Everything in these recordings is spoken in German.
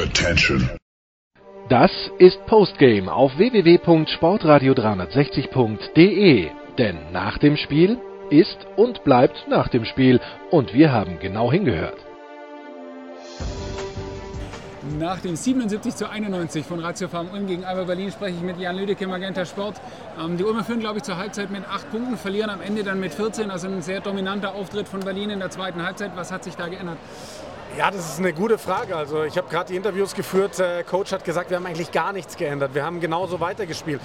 Attention. Das ist Postgame auf www.sportradio360.de. Denn nach dem Spiel ist und bleibt nach dem Spiel. Und wir haben genau hingehört. Nach dem 77 zu 91 von Ratio Farm Ulm gegen Alba Berlin spreche ich mit Jan Lüdecke, Magenta Sport. Ähm, die Ulmer führen, glaube ich, zur Halbzeit mit 8 Punkten, verlieren am Ende dann mit 14. Also ein sehr dominanter Auftritt von Berlin in der zweiten Halbzeit. Was hat sich da geändert? Ja, das ist eine gute Frage. Also ich habe gerade die Interviews geführt. Der Coach hat gesagt, wir haben eigentlich gar nichts geändert. Wir haben genauso weitergespielt.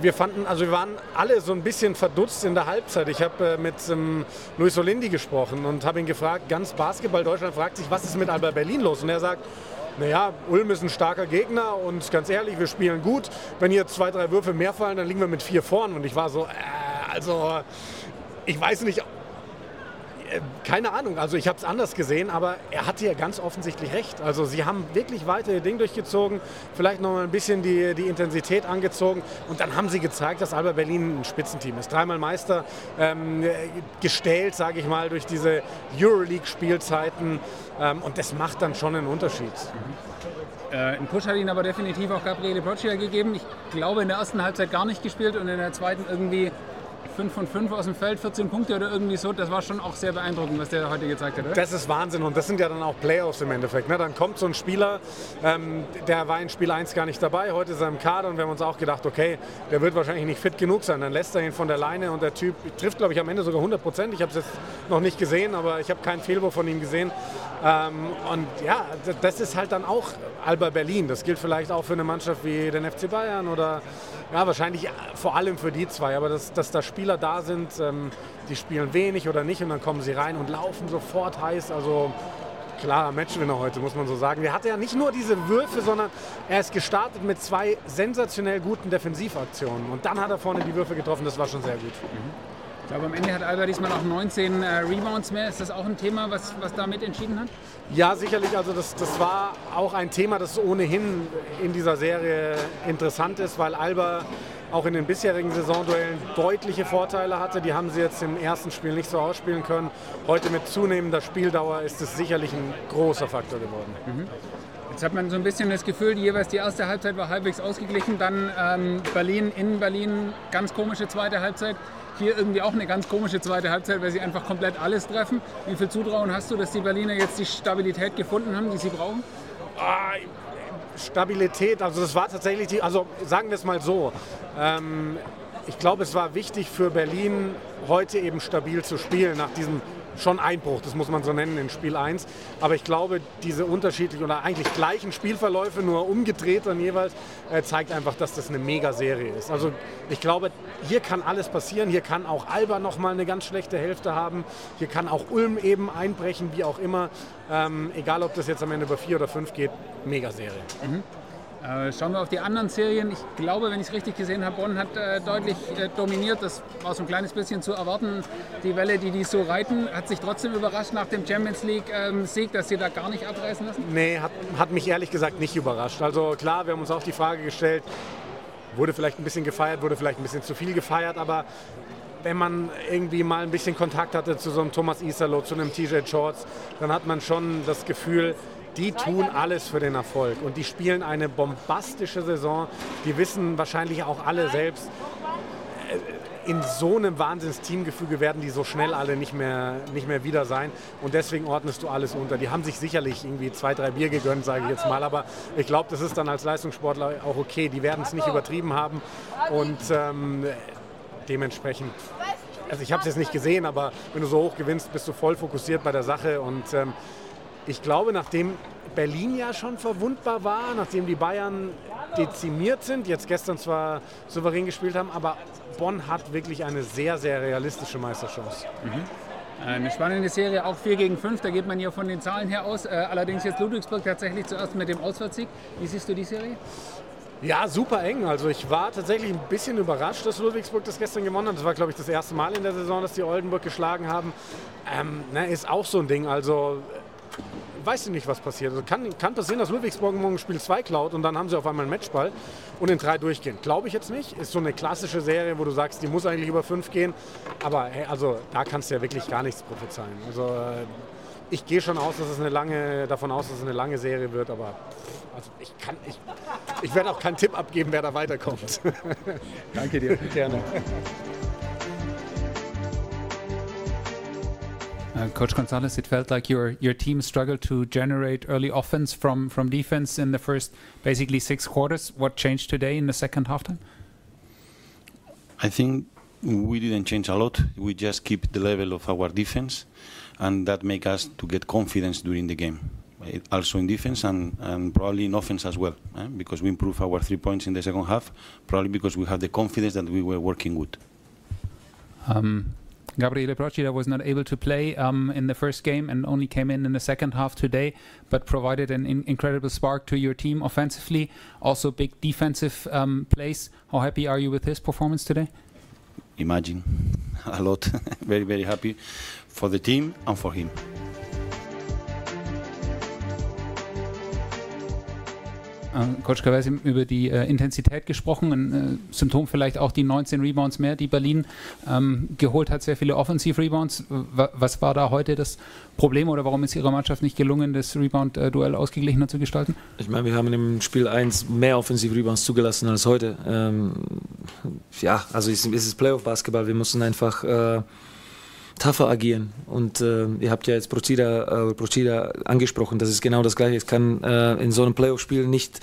Wir fanden, also wir waren alle so ein bisschen verdutzt in der Halbzeit. Ich habe äh, mit ähm, Luis Olindi gesprochen und habe ihn gefragt, ganz Basketball Deutschland fragt sich, was ist mit Alba Berlin los? Und er sagt, naja, Ulm ist ein starker Gegner und ganz ehrlich, wir spielen gut. Wenn hier zwei, drei Würfe mehr fallen, dann liegen wir mit vier vorn. Und ich war so, äh, also ich weiß nicht, äh, keine Ahnung, also ich habe es anders gesehen, aber er hatte ja ganz offensichtlich recht. Also sie haben wirklich weiter ihr Ding durchgezogen, vielleicht noch mal ein bisschen die, die Intensität angezogen und dann haben sie gezeigt, dass Alba Berlin ein Spitzenteam ist. Dreimal Meister ähm, gestellt, sage ich mal, durch diese Euroleague-Spielzeiten ähm, und das macht dann schon einen Unterschied. Mhm. Äh, einen Push hat ihnen aber definitiv auch Gabriele Broccia gegeben. Ich glaube in der ersten Halbzeit gar nicht gespielt und in der zweiten irgendwie 5 von 5 aus dem Feld, 14 Punkte oder irgendwie so. Das war schon auch sehr beeindruckend, was der heute gezeigt hat. Oder? Das ist Wahnsinn und das sind ja dann auch Playoffs im Endeffekt. Ne? Dann kommt so ein Spieler, ähm, der war in Spiel 1 gar nicht dabei, heute ist er im Kader und wir haben uns auch gedacht, okay, der wird wahrscheinlich nicht fit genug sein. Dann lässt er ihn von der Leine und der Typ trifft, glaube ich, am Ende sogar 100 Prozent. Ich habe es jetzt noch nicht gesehen, aber ich habe keinen Fehlwurf von ihm gesehen. Ähm, und ja, das ist halt dann auch Alba Berlin. Das gilt vielleicht auch für eine Mannschaft wie den FC Bayern oder ja, wahrscheinlich vor allem für die zwei. Aber dass, dass da Spieler da sind, ähm, die spielen wenig oder nicht und dann kommen sie rein und laufen sofort heiß. Also klarer Matchwinner heute, muss man so sagen. Der hatte ja nicht nur diese Würfe, sondern er ist gestartet mit zwei sensationell guten Defensivaktionen. Und dann hat er vorne die Würfe getroffen, das war schon sehr gut. Mhm. Ich glaube, am Ende hat Alba diesmal auch 19 äh, Rebounds mehr. Ist das auch ein Thema, was, was da mit entschieden hat? Ja, sicherlich. Also das, das war auch ein Thema, das ohnehin in dieser Serie interessant ist, weil Alba auch in den bisherigen Saisonduellen deutliche Vorteile hatte. Die haben sie jetzt im ersten Spiel nicht so ausspielen können. Heute mit zunehmender Spieldauer ist es sicherlich ein großer Faktor geworden. Mhm. Jetzt hat man so ein bisschen das Gefühl, die jeweils die erste Halbzeit war halbwegs ausgeglichen. Dann ähm, Berlin in Berlin, ganz komische zweite Halbzeit. Hier irgendwie auch eine ganz komische zweite Halbzeit, weil sie einfach komplett alles treffen. Wie viel Zutrauen hast du, dass die Berliner jetzt die Stabilität gefunden haben, die sie brauchen? Ah, Stabilität, also das war tatsächlich die, also sagen wir es mal so. Ähm, ich glaube, es war wichtig für Berlin, heute eben stabil zu spielen nach diesem schon Einbruch, das muss man so nennen in Spiel 1. Aber ich glaube, diese unterschiedlichen oder eigentlich gleichen Spielverläufe, nur umgedreht dann jeweils, äh, zeigt einfach, dass das eine Mega-Serie ist. Also ich glaube, hier kann alles passieren. Hier kann auch Alba noch mal eine ganz schlechte Hälfte haben. Hier kann auch Ulm eben einbrechen, wie auch immer. Ähm, egal, ob das jetzt am Ende über vier oder fünf geht, Mega-Serie. Mhm. Äh, schauen wir auf die anderen Serien. Ich glaube, wenn ich es richtig gesehen habe, Bonn hat äh, deutlich äh, dominiert. Das war so ein kleines bisschen zu erwarten. Die Welle, die die so reiten, hat sich trotzdem überrascht nach dem Champions League-Sieg, ähm, dass sie da gar nicht abreißen lassen? Nee, hat, hat mich ehrlich gesagt nicht überrascht. Also klar, wir haben uns auch die Frage gestellt, wurde vielleicht ein bisschen gefeiert, wurde vielleicht ein bisschen zu viel gefeiert, aber wenn man irgendwie mal ein bisschen Kontakt hatte zu so einem Thomas Isalo, zu einem TJ Shorts, dann hat man schon das Gefühl, die tun alles für den Erfolg und die spielen eine bombastische Saison. Die wissen wahrscheinlich auch alle selbst, äh, in so einem Wahnsinns-Teamgefüge werden die so schnell alle nicht mehr, nicht mehr wieder sein. Und deswegen ordnest du alles unter. Die haben sich sicherlich irgendwie zwei, drei Bier gegönnt, sage ich jetzt mal. Aber ich glaube, das ist dann als Leistungssportler auch okay. Die werden es nicht übertrieben haben. Und ähm, dementsprechend also ich habe es jetzt nicht gesehen, aber wenn du so hoch gewinnst, bist du voll fokussiert bei der Sache und ähm, ich glaube, nachdem Berlin ja schon verwundbar war, nachdem die Bayern dezimiert sind, jetzt gestern zwar souverän gespielt haben, aber Bonn hat wirklich eine sehr, sehr realistische Meisterchance. Mhm. Eine spannende Serie, auch 4 gegen 5, da geht man ja von den Zahlen her aus. Äh, allerdings jetzt Ludwigsburg tatsächlich zuerst mit dem Auswärtssieg. Wie siehst du die Serie? Ja, super eng. Also ich war tatsächlich ein bisschen überrascht, dass Ludwigsburg das gestern gewonnen hat. Das war, glaube ich, das erste Mal in der Saison, dass die Oldenburg geschlagen haben. Ähm, ne, ist auch so ein Ding. Also weiß ich nicht, was passiert. Also kann, kann passieren, dass Ludwigsburg morgen Spiel 2 klaut und dann haben sie auf einmal einen Matchball und in drei durchgehen. Glaube ich jetzt nicht. Ist so eine klassische Serie, wo du sagst, die muss eigentlich über fünf gehen. Aber hey, also da kannst du ja wirklich gar nichts prophezeien. Also äh, ich gehe schon aus, dass es eine lange, davon aus, dass es eine lange Serie wird, aber Also ich kann, ich, ich werde auch keinen Tipp abgeben, wer da weiterkommt. Danke dir. Gerne. Uh, Coach Gonzalez, it felt like your your team struggled to generate early offense from from defense in the first basically six quarters. What changed today in the second halftime? I think we didn't change a lot. We just keep the level of our defense, and that make us to get confidence during the game. also in defense and, and probably in offense as well, eh? because we improved our three points in the second half, probably because we have the confidence that we were working good. Um, Gabriele Procida was not able to play um, in the first game and only came in in the second half today, but provided an in incredible spark to your team offensively. Also, big defensive um, plays. How happy are you with his performance today? Imagine a lot. very, very happy for the team and for him. Coach Kawesi über die äh, Intensität gesprochen, ein äh, Symptom vielleicht auch die 19 Rebounds mehr, die Berlin ähm, geholt hat, sehr viele Offensiv-Rebounds. Was war da heute das Problem oder warum ist Ihrer Mannschaft nicht gelungen, das Rebound-Duell ausgeglichener zu gestalten? Ich meine, wir haben im Spiel 1 mehr Offensiv-Rebounds zugelassen als heute. Ähm, ja, also es ist Playoff-Basketball, wir müssen einfach äh, tougher agieren. Und äh, ihr habt ja jetzt Procida, äh, Procida angesprochen, das ist genau das Gleiche. Es kann äh, in so einem Playoff-Spiel nicht,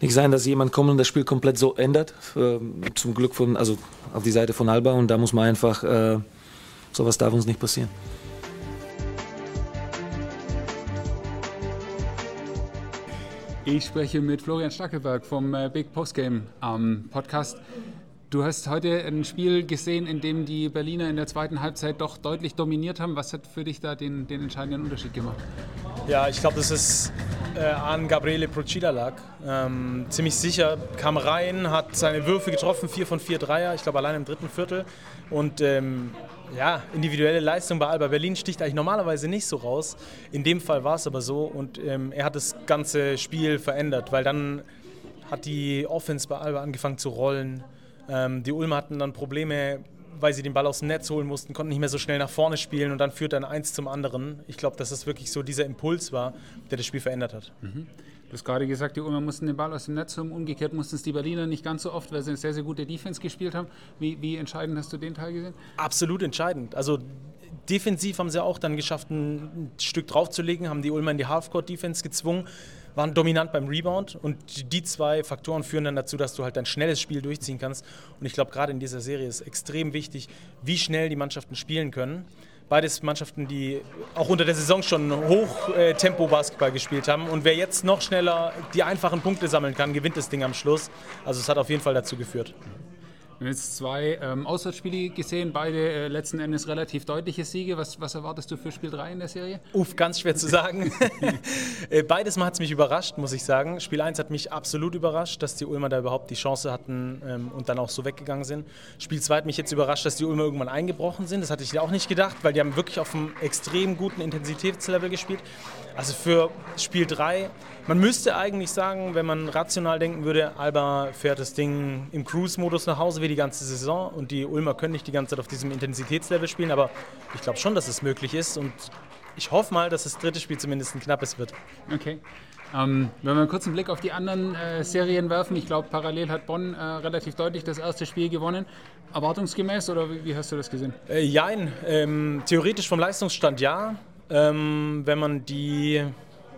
nicht sein, dass jemand kommt und das Spiel komplett so ändert. Äh, zum Glück von, also auf die Seite von Alba und da muss man einfach, äh, sowas darf uns nicht passieren. Ich spreche mit Florian Stackelberg vom äh, Big Postgame ähm, Podcast. Du hast heute ein Spiel gesehen, in dem die Berliner in der zweiten Halbzeit doch deutlich dominiert haben. Was hat für dich da den, den entscheidenden Unterschied gemacht? Ja, ich glaube, dass es äh, an Gabriele Procida lag. Ähm, ziemlich sicher kam rein, hat seine Würfe getroffen, vier von vier Dreier, ich glaube allein im dritten Viertel. Und ähm, ja, individuelle Leistung bei Alba Berlin sticht eigentlich normalerweise nicht so raus. In dem Fall war es aber so und ähm, er hat das ganze Spiel verändert, weil dann hat die Offense bei Alba angefangen zu rollen. Ähm, die Ulmer hatten dann Probleme, weil sie den Ball aus dem Netz holen mussten, konnten nicht mehr so schnell nach vorne spielen und dann führt dann eins zum anderen. Ich glaube, dass das wirklich so dieser Impuls war, der das Spiel verändert hat. Mhm. Du hast gerade gesagt, die Ulmer mussten den Ball aus dem Netz holen. Umgekehrt mussten es die Berliner nicht ganz so oft, weil sie eine sehr, sehr gute Defense gespielt haben. Wie, wie entscheidend hast du den Teil gesehen? Absolut entscheidend. Also defensiv haben sie auch dann geschafft, ein Stück draufzulegen, haben die Ulmer in die Halfcourt-Defense gezwungen waren dominant beim Rebound und die zwei Faktoren führen dann dazu, dass du halt ein schnelles Spiel durchziehen kannst. Und ich glaube, gerade in dieser Serie ist extrem wichtig, wie schnell die Mannschaften spielen können. Beides Mannschaften, die auch unter der Saison schon Hochtempo-Basketball gespielt haben. Und wer jetzt noch schneller die einfachen Punkte sammeln kann, gewinnt das Ding am Schluss. Also es hat auf jeden Fall dazu geführt. Wir haben jetzt zwei ähm, Auswärtsspiele gesehen, beide äh, letzten Endes relativ deutliche Siege. Was, was, erwartest du für Spiel 3 in der Serie? Uff, ganz schwer zu sagen. Äh, beides Mal hat es mich überrascht, muss ich sagen. Spiel 1 hat mich absolut überrascht, dass die Ulmer da überhaupt die Chance hatten ähm, und dann auch so weggegangen sind. Spiel 2 hat mich jetzt überrascht, dass die Ulmer irgendwann eingebrochen sind. Das hatte ich auch nicht gedacht, weil die haben wirklich auf einem extrem guten Intensitätslevel gespielt. Also für Spiel 3, man müsste eigentlich sagen, wenn man rational denken würde, Alba fährt das Ding im Cruise-Modus nach Hause wie die ganze Saison und die Ulmer können nicht die ganze Zeit auf diesem Intensitätslevel spielen, aber ich glaube schon, dass es möglich ist und ich hoffe mal, dass das dritte Spiel zumindest ein knappes wird. Okay. Ähm, wenn wir einen kurzen Blick auf die anderen äh, Serien werfen, ich glaube, parallel hat Bonn äh, relativ deutlich das erste Spiel gewonnen. Erwartungsgemäß oder wie, wie hast du das gesehen? Äh, jein, ähm, theoretisch vom Leistungsstand ja. Ähm, wenn man die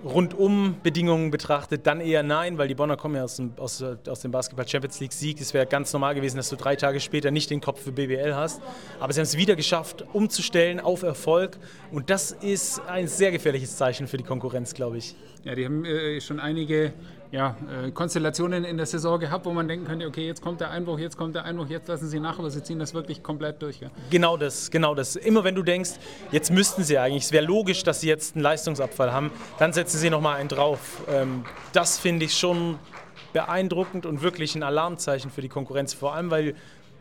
Rundum-Bedingungen betrachtet, dann eher nein, weil die Bonner kommen ja aus dem, aus, aus dem Basketball Champions League Sieg. Es wäre ganz normal gewesen, dass du drei Tage später nicht den Kopf für BBL hast. Aber sie haben es wieder geschafft, umzustellen auf Erfolg. Und das ist ein sehr gefährliches Zeichen für die Konkurrenz, glaube ich. Ja, die haben äh, schon einige ja, äh, Konstellationen in der Saison gehabt, wo man denken könnte, okay, jetzt kommt der Einbruch, jetzt kommt der Einbruch, jetzt lassen sie nach, aber sie ziehen das wirklich komplett durch. Ja? Genau das, genau das. Immer wenn du denkst, jetzt müssten sie eigentlich, es wäre logisch, dass sie jetzt einen Leistungsabfall haben, dann setzen sie nochmal einen drauf. Ähm, das finde ich schon beeindruckend und wirklich ein Alarmzeichen für die Konkurrenz, vor allem weil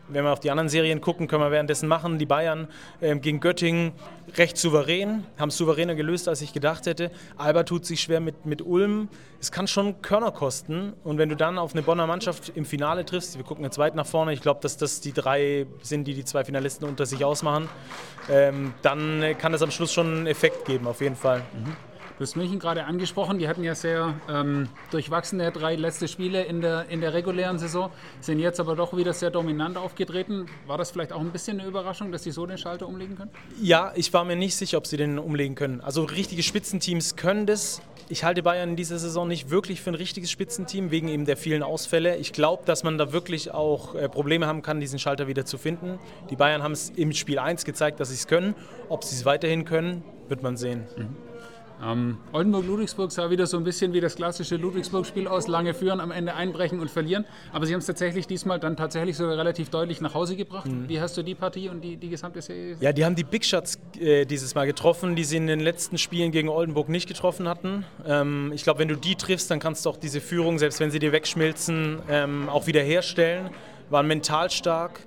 wenn wir auf die anderen Serien gucken, können wir währenddessen machen. Die Bayern äh, gegen Göttingen recht souverän, haben es souveräner gelöst, als ich gedacht hätte. Alba tut sich schwer mit, mit Ulm. Es kann schon Körner kosten. Und wenn du dann auf eine Bonner Mannschaft im Finale triffst, wir gucken jetzt weit nach vorne, ich glaube, dass das die drei sind, die die zwei Finalisten unter sich ausmachen, ähm, dann kann das am Schluss schon einen Effekt geben, auf jeden Fall. Mhm. Du hast München gerade angesprochen, die hatten ja sehr ähm, durchwachsene drei letzte Spiele in der, in der regulären Saison, sind jetzt aber doch wieder sehr dominant aufgetreten. War das vielleicht auch ein bisschen eine Überraschung, dass sie so den Schalter umlegen können? Ja, ich war mir nicht sicher, ob sie den umlegen können. Also richtige Spitzenteams können das. Ich halte Bayern in dieser Saison nicht wirklich für ein richtiges Spitzenteam, wegen eben der vielen Ausfälle. Ich glaube, dass man da wirklich auch äh, Probleme haben kann, diesen Schalter wieder zu finden. Die Bayern haben es im Spiel 1 gezeigt, dass sie es können. Ob sie es weiterhin können, wird man sehen. Mhm. Ähm, Oldenburg-Ludwigsburg sah wieder so ein bisschen wie das klassische Ludwigsburg-Spiel aus, lange führen, am Ende einbrechen und verlieren. Aber sie haben es tatsächlich diesmal dann tatsächlich sogar relativ deutlich nach Hause gebracht. Mhm. Wie hast du die Partie und die, die gesamte Serie? Ja, die haben die Big Shots äh, dieses Mal getroffen, die sie in den letzten Spielen gegen Oldenburg nicht getroffen hatten. Ähm, ich glaube, wenn du die triffst, dann kannst du auch diese Führung, selbst wenn sie dir wegschmilzen, ähm, auch wieder herstellen. Waren mental stark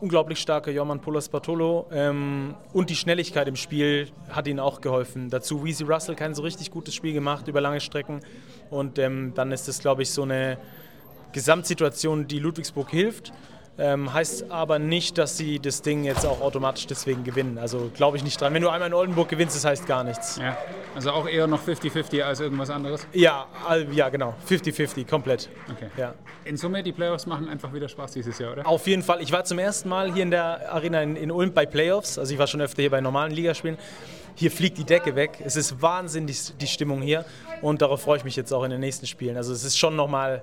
unglaublich starker Jorman Polas Bartolo ähm, und die Schnelligkeit im Spiel hat ihnen auch geholfen. Dazu Weezy Russell kein so richtig gutes Spiel gemacht über lange Strecken und ähm, dann ist das, glaube ich, so eine Gesamtsituation, die Ludwigsburg hilft. Ähm, heißt aber nicht, dass sie das Ding jetzt auch automatisch deswegen gewinnen. Also glaube ich nicht dran. Wenn du einmal in Oldenburg gewinnst, das heißt gar nichts. Ja, also auch eher noch 50-50 als irgendwas anderes? Ja, ja genau. 50-50, komplett. Okay. Ja. In Summe, die Playoffs machen einfach wieder Spaß dieses Jahr, oder? Auf jeden Fall. Ich war zum ersten Mal hier in der Arena in, in Ulm bei Playoffs. Also ich war schon öfter hier bei normalen Ligaspielen. Hier fliegt die Decke weg. Es ist wahnsinnig die Stimmung hier. Und darauf freue ich mich jetzt auch in den nächsten Spielen. Also es ist schon nochmal